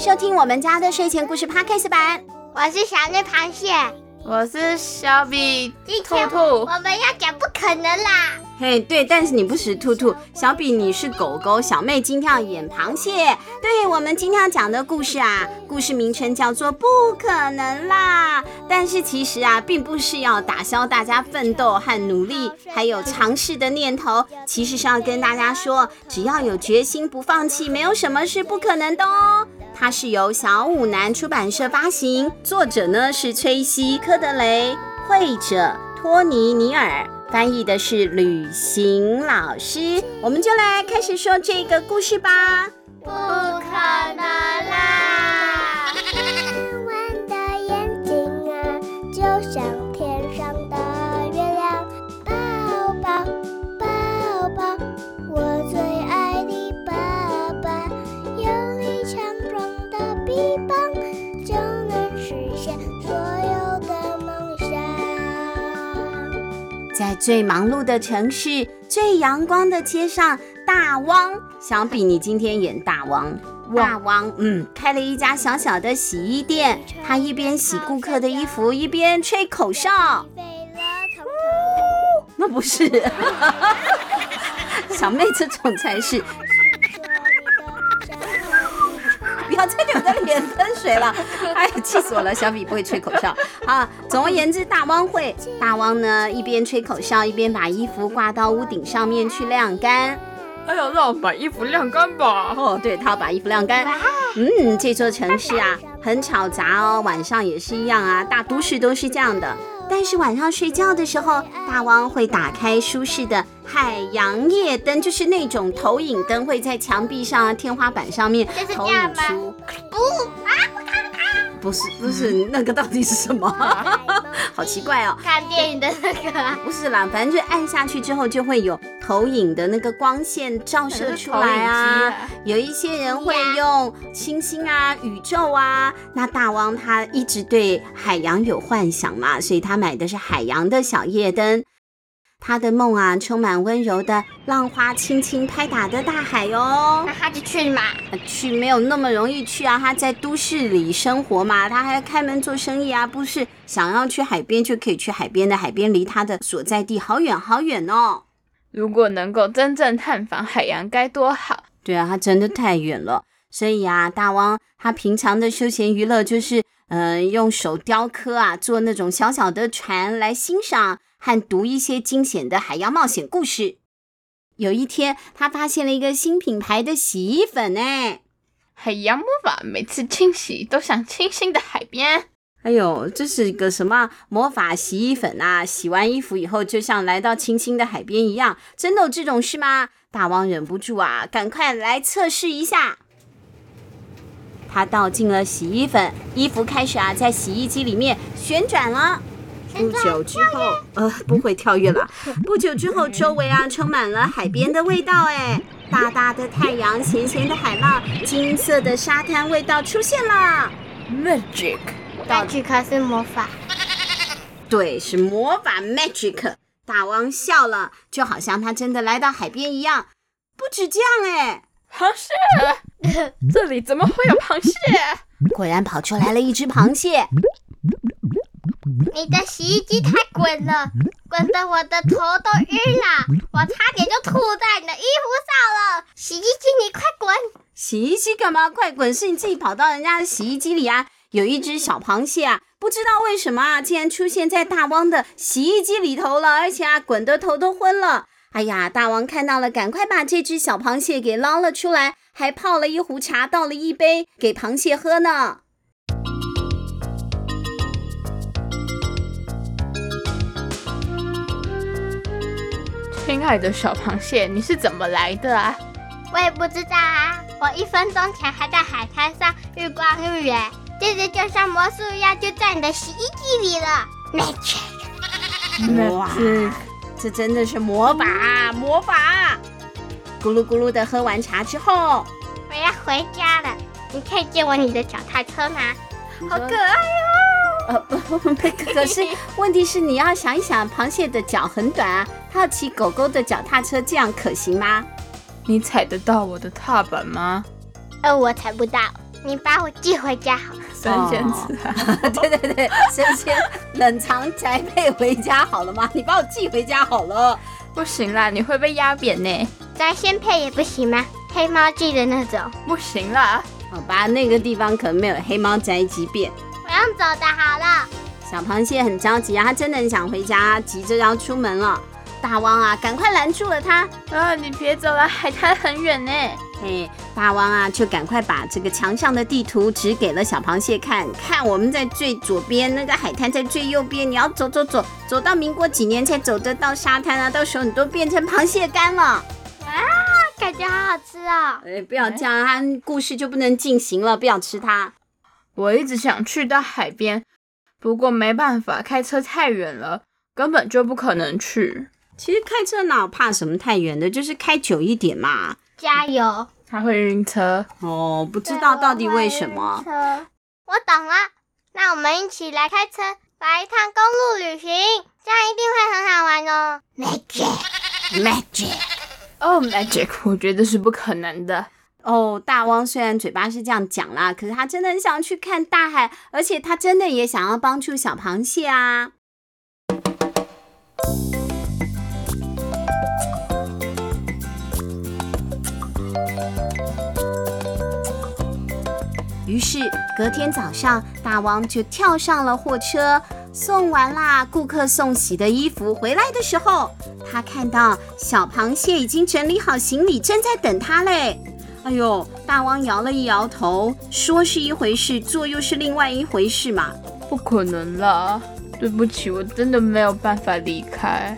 收听我们家的睡前故事 Podcast 版。我是小绿螃蟹，我是小比兔兔。我们要讲不可能啦！嘿，对，但是你不是兔兔，小比你是狗狗，小妹今天要演螃蟹。对，我们今天要讲的故事啊，故事名称叫做《不可能啦》。但是其实啊，并不是要打消大家奋斗和努力，还有尝试的念头，其实是要跟大家说，只要有决心，不放弃，没有什么是不可能的哦。它是由小五南出版社发行，作者呢是崔西·科德雷，绘者托尼·尼尔。翻译的是旅行老师，我们就来开始说这个故事吧。不可能啦！弯弯的眼睛啊，就 像在最忙碌的城市，最阳光的街上，大汪，想比你今天演大汪，大汪，嗯，开了一家小小的洗衣店。他一边洗顾客的衣服，一边吹口哨。那不是，小妹这种才是。不要再给我的脸喷水了！哎，气死我了！小比不会吹口哨。啊，总而言之，大汪会，大汪呢一边吹口哨，一边把衣服挂到屋顶上面去晾干。哎呀，让我把衣服晾干吧。哦，对，他要把衣服晾干。嗯，这座城市啊，很吵杂哦，晚上也是一样啊，大都市都是这样的。但是晚上睡觉的时候，大汪会打开舒适的海洋夜灯，就是那种投影灯，会在墙壁上、天花板上面投影出。不啊，不是不是，那个到底是什么？好奇怪哦！看电影的那个？不是啦，反正就按下去之后就会有投影的那个光线照射出来啊。有一些人会用星星啊、宇宙啊。那大汪他一直对海洋有幻想嘛，所以他买的是海洋的小夜灯。他的梦啊，充满温柔的浪花轻轻拍打的大海哦。那他就去嘛？去没有那么容易去啊。他在都市里生活嘛，他还要开门做生意啊，不是想要去海边就可以去海边的。海边离他的所在地好远好远哦。如果能够真正探访海洋该多好。对啊，他真的太远了。所以啊，大汪他平常的休闲娱乐就是，嗯、呃，用手雕刻啊，做那种小小的船来欣赏。和读一些惊险的海洋冒险故事。有一天，他发现了一个新品牌的洗衣粉，哎，海洋魔法，每次清洗都像清新的海边。哎呦，这是一个什么魔法洗衣粉啊？洗完衣服以后，就像来到清新的海边一样，真的有这种事吗？大王忍不住啊，赶快来测试一下。他倒进了洗衣粉，衣服开始啊，在洗衣机里面旋转了。不久之后，呃，不会跳跃了。不久之后，周围啊充满了海边的味道，哎，大大的太阳，咸咸的海浪，金色的沙滩味道出现了。Magic，Magic 是魔法。对，是魔法 Magic。大王笑了，就好像他真的来到海边一样。不止这样，哎，螃蟹，这里怎么会有螃蟹？果然跑出来了一只螃蟹。你的洗衣机太滚了，滚得我的头都晕了，我差点就吐在你的衣服上了。洗衣机，你快滚！洗衣机干嘛？快滚！是你自己跑到人家的洗衣机里啊！有一只小螃蟹啊，不知道为什么啊，竟然出现在大汪的洗衣机里头了，而且啊，滚得头都昏了。哎呀，大王看到了，赶快把这只小螃蟹给捞了出来，还泡了一壶茶，倒了一杯给螃蟹喝呢。亲爱的小螃蟹，你是怎么来的啊？我也不知道啊，我一分钟前还在海滩上日光浴耶，接着就像魔术一样，就在你的洗衣机里了。Magic，哇，这真的是魔法，魔法！咕噜咕噜的喝完茶之后，我要回家了。你可以借我你的脚踏车吗？好可爱哦！呃不，可是问题是你要想一想，螃蟹的脚很短啊，它要骑狗狗的脚踏车，这样可行吗？你踩得到我的踏板吗？呃，我踩不到。你把我寄回家好了。神仙子啊，哦、对 对对，神仙冷藏宅配回家好了吗？你把我寄回家好了。不行啦，你会被压扁呢。宅仙配也不行吗？黑猫寄的那种。不行啦。好吧，那个地方可能没有黑猫宅急便。我用走的好了。小螃蟹很着急啊，它真的很想回家，急着要出门了。大王啊，赶快拦住了他！啊，你别走了，海滩很远呢。嘿，大王啊，就赶快把这个墙上的地图指给了小螃蟹看，看我们在最左边，那个海滩在最右边，你要走走走，走到民国几年才走得到沙滩啊？到时候你都变成螃蟹干了。啊，感觉好好吃哦！哎，不要这样，他故事就不能进行了，不要吃它。我一直想去到海边，不过没办法，开车太远了，根本就不可能去。其实开车哪有怕什么太远的，就是开久一点嘛。加油！他会晕车哦，不知道到底为什么。车，我懂了，那我们一起来开车，来一趟公路旅行，这样一定会很好玩哦。Magic，Magic，哦 Magic，我觉得是不可能的。哦，大汪虽然嘴巴是这样讲啦，可是他真的很想去看大海，而且他真的也想要帮助小螃蟹啊。于是隔天早上，大王就跳上了货车，送完啦顾客送洗的衣服回来的时候，他看到小螃蟹已经整理好行李，正在等他嘞。哎呦，大王摇了一摇头，说是一回事，做又是另外一回事嘛。不可能啦，对不起，我真的没有办法离开。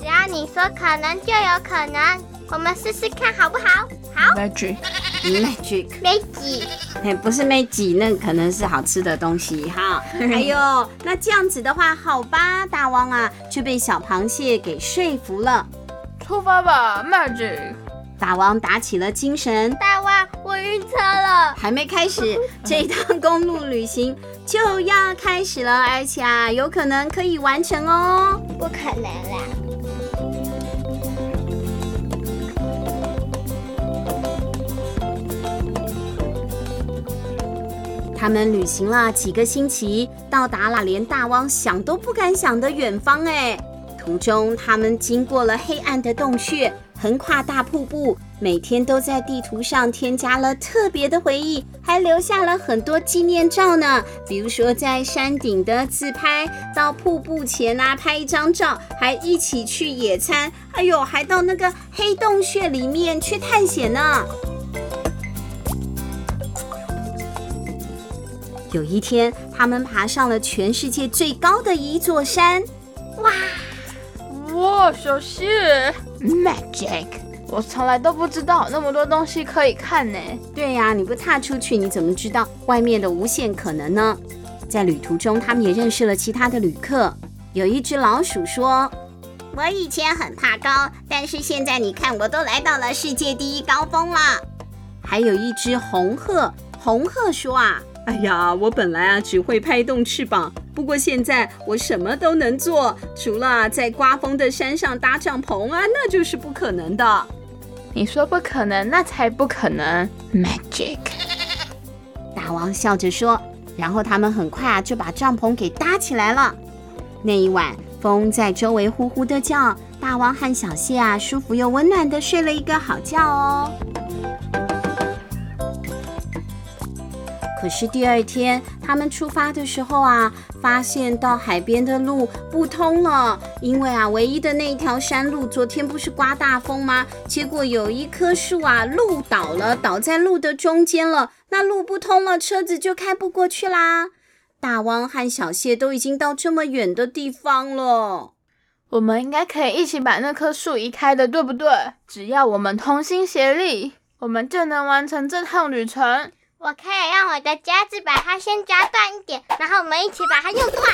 只要你说可能就有可能，我们试试看好不好？好。Magic，Magic，Magic，哎，不是 Magic，那可能是好吃的东西哈。哎呦，那这样子的话，好吧，大王啊，却被小螃蟹给说服了。出发吧，Magic。大王打起了精神。大王，我晕车了。还没开始，这一趟公路旅行就要开始了，而且啊，有可能可以完成哦。不可能啦。他们旅行了几个星期，到达了连大汪想都不敢想的远方。哎，途中他们经过了黑暗的洞穴，横跨大瀑布，每天都在地图上添加了特别的回忆，还留下了很多纪念照呢。比如说在山顶的自拍，到瀑布前啊拍一张照，还一起去野餐，哎呦，还到那个黑洞穴里面去探险呢。有一天，他们爬上了全世界最高的一座山。哇哇，小蟹，Magic！我从来都不知道那么多东西可以看呢。对呀，你不踏出去，你怎么知道外面的无限可能呢？在旅途中，他们也认识了其他的旅客。有一只老鼠说：“我以前很怕高，但是现在你看，我都来到了世界第一高峰了。”还有一只红鹤，红鹤说：“啊。”哎呀，我本来啊只会拍动翅膀，不过现在我什么都能做，除了在刮风的山上搭帐篷啊，那就是不可能的。你说不可能，那才不可能。Magic，大王笑着说，然后他们很快啊就把帐篷给搭起来了。那一晚，风在周围呼呼的叫，大王和小谢啊舒服又温暖的睡了一个好觉哦。可是第二天，他们出发的时候啊，发现到海边的路不通了，因为啊，唯一的那一条山路，昨天不是刮大风吗？结果有一棵树啊，路倒了，倒在路的中间了，那路不通了，车子就开不过去啦。大汪和小谢都已经到这么远的地方了，我们应该可以一起把那棵树移开的，对不对？只要我们同心协力，我们就能完成这趟旅程。我可以让我的夹子把它先夹断一点，然后我们一起把它用断。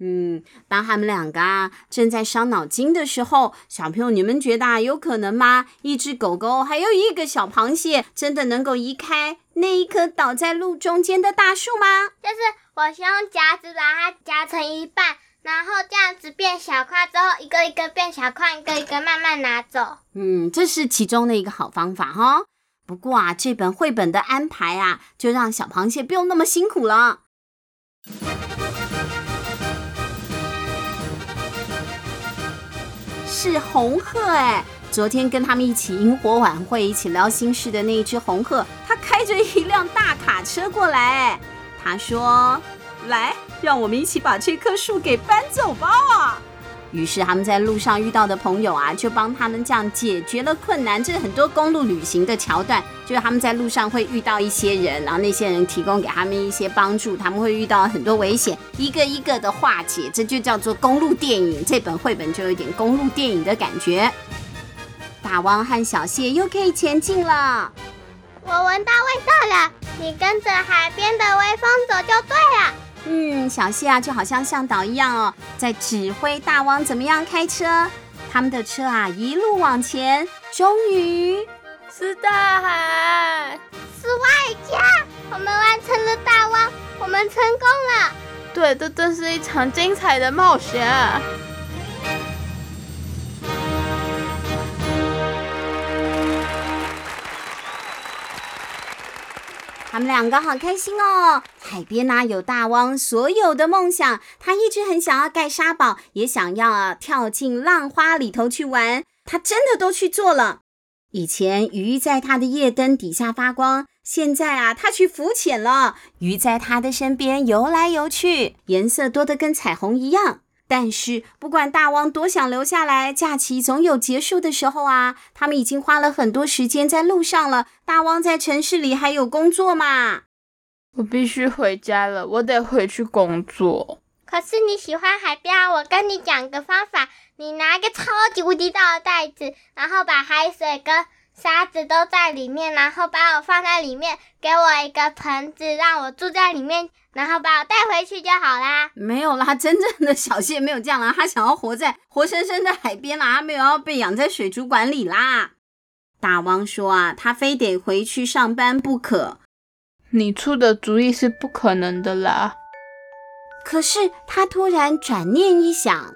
嗯，当他们两个啊正在伤脑筋的时候，小朋友，你们觉得有可能吗？一只狗狗还有一个小螃蟹，真的能够移开那一棵倒在路中间的大树吗？就是我先用夹子把它夹成一半，然后这样子变小块之后，一个一个变小块，一个一个慢慢拿走。嗯，这是其中的一个好方法哈。不过啊，这本绘本的安排啊，就让小螃蟹不用那么辛苦了。是红鹤哎，昨天跟他们一起萤火晚会，一起聊心事的那一只红鹤，它开着一辆大卡车过来。他说：“来，让我们一起把这棵树给搬走吧。”于是他们在路上遇到的朋友啊，就帮他们这样解决了困难。这是很多公路旅行的桥段，就是他们在路上会遇到一些人，然后那些人提供给他们一些帮助，他们会遇到很多危险，一个一个的化解，这就叫做公路电影。这本绘本就有点公路电影的感觉。大汪和小蟹又可以前进了。我闻到味道了，你跟着海边的微风走就对了。嗯，小谢啊，就好像向导一样哦，在指挥大王怎么样开车。他们的车啊，一路往前，终于是大海，是外家。我们完成了大汪，我们成功了。对，这真是一场精彩的冒险。他们两个好开心哦！海边呢、有大汪所有的梦想，他一直很想要盖沙堡，也想要、啊、跳进浪花里头去玩，他真的都去做了。以前鱼在他的夜灯底下发光，现在啊，他去浮潜了，鱼在他的身边游来游去，颜色多得跟彩虹一样。但是，不管大王多想留下来，假期总有结束的时候啊。他们已经花了很多时间在路上了。大王在城市里还有工作嘛？我必须回家了，我得回去工作。可是你喜欢海边啊，我跟你讲个方法，你拿个超级无敌大的袋子，然后把海水跟沙子都在里面，然后把我放在里面，给我一个盆子，让我住在里面。然后把我带回去就好啦。没有啦，真正的小蟹没有这样啦，他想要活在活生生的海边啦，他没有要被养在水族馆里啦。大王说啊，他非得回去上班不可。你出的主意是不可能的啦。可是他突然转念一想，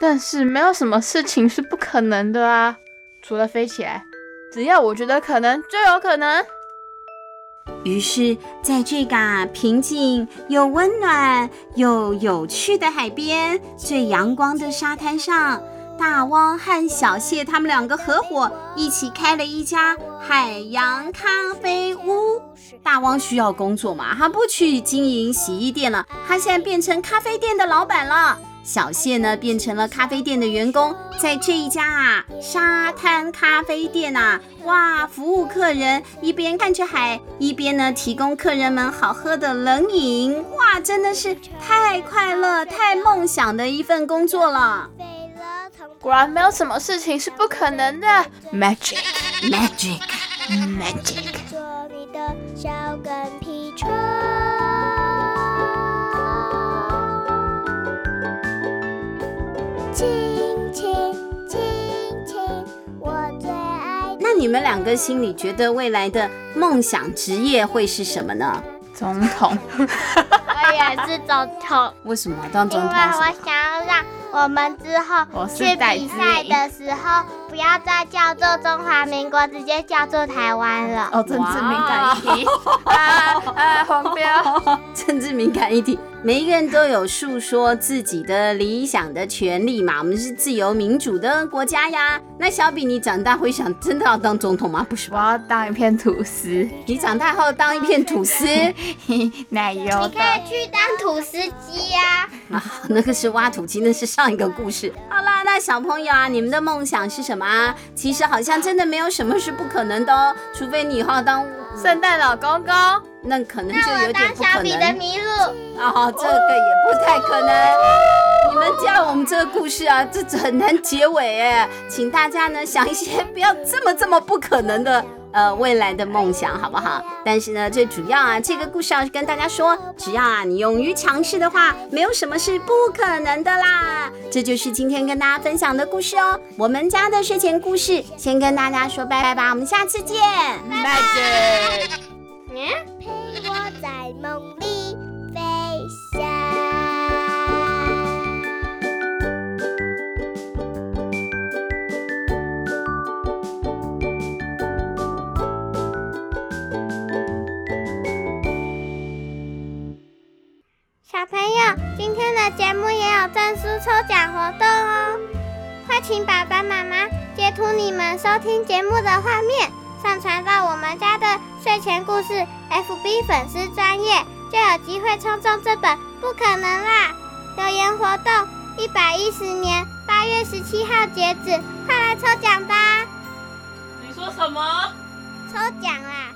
但是没有什么事情是不可能的啊，除了飞起来，只要我觉得可能，就有可能。于是，在这个平静又温暖又有趣的海边，最阳光的沙滩上，大汪和小谢他们两个合伙一起开了一家海洋咖啡屋。大汪需要工作嘛，他不去经营洗衣店了，他现在变成咖啡店的老板了。小谢呢，变成了咖啡店的员工，在这一家啊沙滩咖啡店啊，哇，服务客人，一边看着海，一边呢提供客人们好喝的冷饮，哇，真的是太快乐、太梦想的一份工作了。果然没有什么事情是不可能的，Magic，Magic，Magic。做你们两个心里觉得未来的梦想职业会是什么呢？总统，我也是总统。为什么当总统？因为我想要让我们之后去比赛的时候，不要再叫做中华民国，直接叫做台湾了。哦，政治敏感议题 啊啊！黄标，政治敏感议题。每一个人都有诉说自己的理想的权利嘛，我们是自由民主的国家呀。那小比，你长大会想真的要当总统吗？不是，我要当一片吐司。你长大后当一片吐司，奶油。你可以去当吐司机呀。啊，那个是挖土机，那是上一个故事。好啦，那小朋友啊，你们的梦想是什么啊？其实好像真的没有什么是不可能的哦，除非你以后要当圣诞老公公。那可能就有点不可能。小比的麋鹿哦，这个也不太可能。你们这样，我们这个故事啊，这很难结尾哎。请大家呢想一些不要这么这么不可能的呃未来的梦想，好不好？但是呢，最主要啊，这个故事要跟大家说，只要啊你勇于尝试的话，没有什么是不可能的啦。这就是今天跟大家分享的故事哦。我们家的睡前故事，先跟大家说拜拜吧，我们下次见，拜拜。陪我在梦里小朋友，今天的节目也有证书抽奖活动哦！快请爸爸妈妈截图你们收听节目的画面，上传到我们家的睡前故事 FB 粉丝专页，就有机会抽中这本《不可能啦》留言活动。一百一十年八月十七号截止，快来抽奖吧！你说什么？抽奖啦！